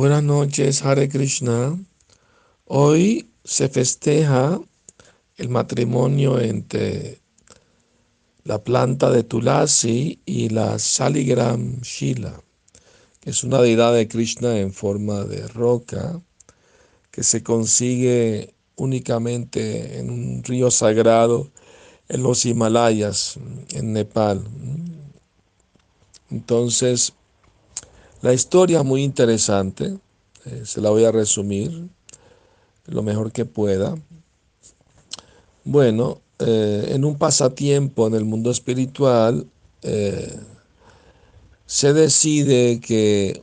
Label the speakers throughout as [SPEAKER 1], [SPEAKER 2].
[SPEAKER 1] Buenas noches, Hare Krishna. Hoy se festeja el matrimonio entre la planta de Tulasi y la Saligram Shila, que es una deidad de Krishna en forma de roca que se consigue únicamente en un río sagrado en los Himalayas, en Nepal. Entonces, la historia es muy interesante, eh, se la voy a resumir lo mejor que pueda. Bueno, eh, en un pasatiempo en el mundo espiritual, eh, se decide que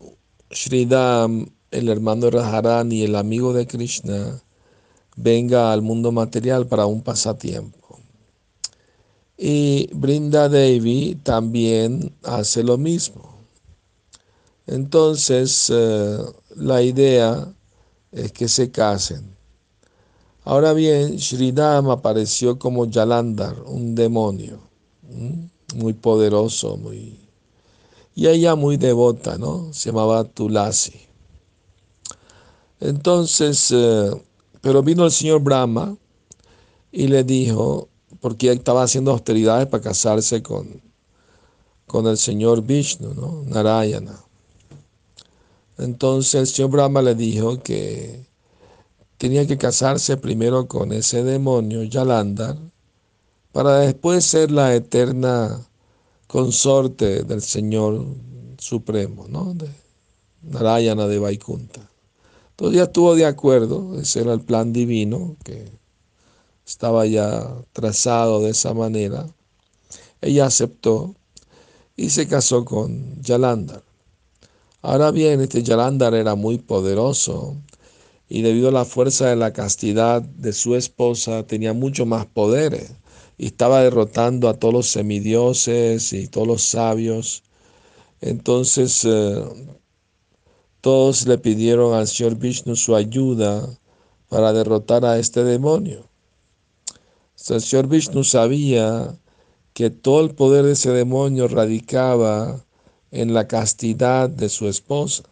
[SPEAKER 1] Sridham, el hermano de Radharani, el amigo de Krishna, venga al mundo material para un pasatiempo. Y Brinda Devi también hace lo mismo. Entonces, eh, la idea es que se casen. Ahora bien, Sridham apareció como Yalandar, un demonio, muy poderoso, muy... Y ella muy devota, ¿no? Se llamaba Tulasi. Entonces, eh, pero vino el señor Brahma y le dijo, porque estaba haciendo austeridades para casarse con, con el señor Vishnu, ¿no? Narayana. Entonces el señor Brahma le dijo que tenía que casarse primero con ese demonio, Yalandar, para después ser la eterna consorte del Señor Supremo, ¿no? De Narayana de Vaikunta. Entonces ya estuvo de acuerdo, ese era el plan divino que estaba ya trazado de esa manera. Ella aceptó y se casó con Yalandar. Ahora bien, este Yalandar era muy poderoso y debido a la fuerza de la castidad de su esposa tenía mucho más poderes y estaba derrotando a todos los semidioses y todos los sabios. Entonces eh, todos le pidieron al Señor Vishnu su ayuda para derrotar a este demonio. el Señor Vishnu sabía que todo el poder de ese demonio radicaba en la castidad de su esposa.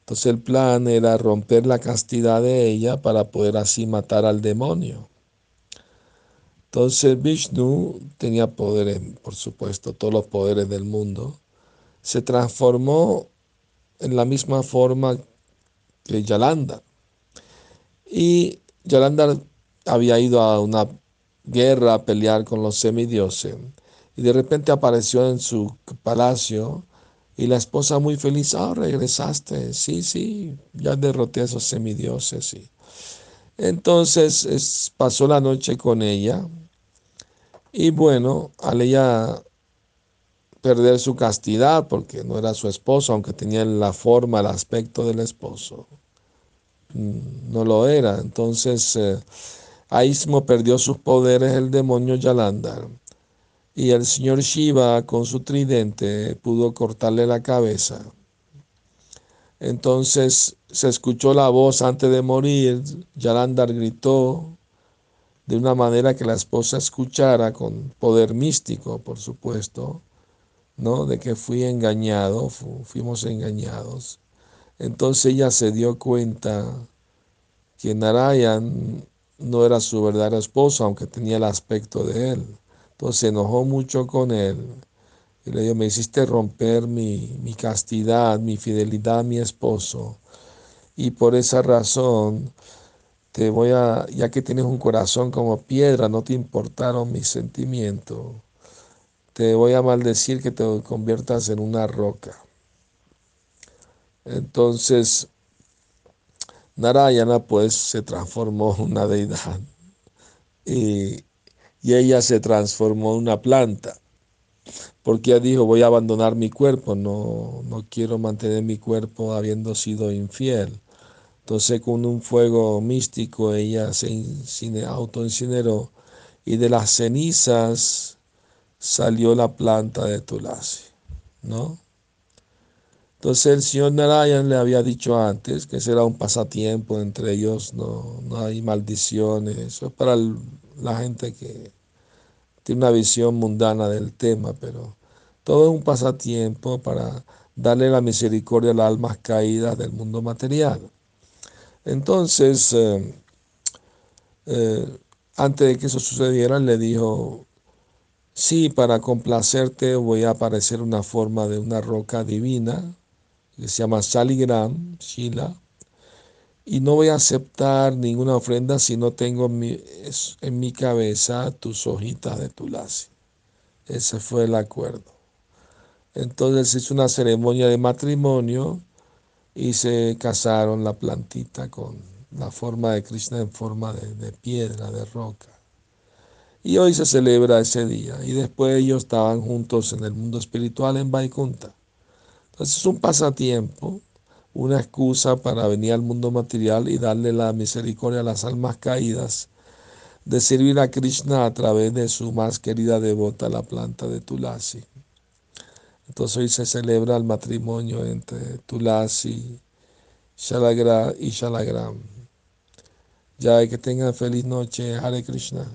[SPEAKER 1] Entonces el plan era romper la castidad de ella para poder así matar al demonio. Entonces Vishnu tenía poderes, por supuesto, todos los poderes del mundo. Se transformó en la misma forma que Yalanda. Y Yalanda había ido a una guerra a pelear con los semidioses y de repente apareció en su palacio y la esposa muy feliz, ah, regresaste, sí, sí, ya derroté a esos semidioses. Y... Entonces pasó la noche con ella y bueno, al ella perder su castidad, porque no era su esposo, aunque tenía la forma, el aspecto del esposo, mm, no lo era. Entonces eh, ahí mismo perdió sus poderes el demonio Yalandar y el señor Shiva con su tridente pudo cortarle la cabeza. Entonces se escuchó la voz antes de morir, Yalandar gritó de una manera que la esposa escuchara con poder místico, por supuesto, ¿no? De que fui engañado, fuimos engañados. Entonces ella se dio cuenta que Narayan no era su verdadero esposo, aunque tenía el aspecto de él. Entonces se enojó mucho con él y le dijo, me hiciste romper mi, mi castidad, mi fidelidad a mi esposo. Y por esa razón te voy a, ya que tienes un corazón como piedra, no te importaron mis sentimientos, te voy a maldecir que te conviertas en una roca. Entonces, Narayana pues se transformó en una deidad y y ella se transformó en una planta. Porque ella dijo, voy a abandonar mi cuerpo, no, no quiero mantener mi cuerpo habiendo sido infiel. Entonces con un fuego místico ella se autoincineró y de las cenizas salió la planta de Tulasi, ¿no? Entonces el señor Narayan le había dicho antes que será un pasatiempo entre ellos, no, no hay maldiciones, eso es para la gente que tiene una visión mundana del tema, pero todo es un pasatiempo para darle la misericordia a las almas caídas del mundo material. Entonces, eh, eh, antes de que eso sucediera, le dijo, sí, para complacerte voy a aparecer una forma de una roca divina, que se llama Saligram, Shila, y no voy a aceptar ninguna ofrenda si no tengo en mi, cabeza tus hojitas de tulasi. Ese fue el acuerdo. Entonces hizo una ceremonia de matrimonio y se casaron la plantita con la forma de Krishna en forma de, piedra, de roca. Y hoy se celebra ese día. Y después ellos estaban juntos en el mundo espiritual en Vaikunta. Entonces es un pasatiempo, una excusa para venir al mundo material y darle la misericordia a las almas caídas, de servir a Krishna a través de su más querida devota, la planta de Tulasi. Entonces hoy se celebra el matrimonio entre Tulasi, Shalagra y Shalagram. Ya que tengan feliz noche, Hare Krishna.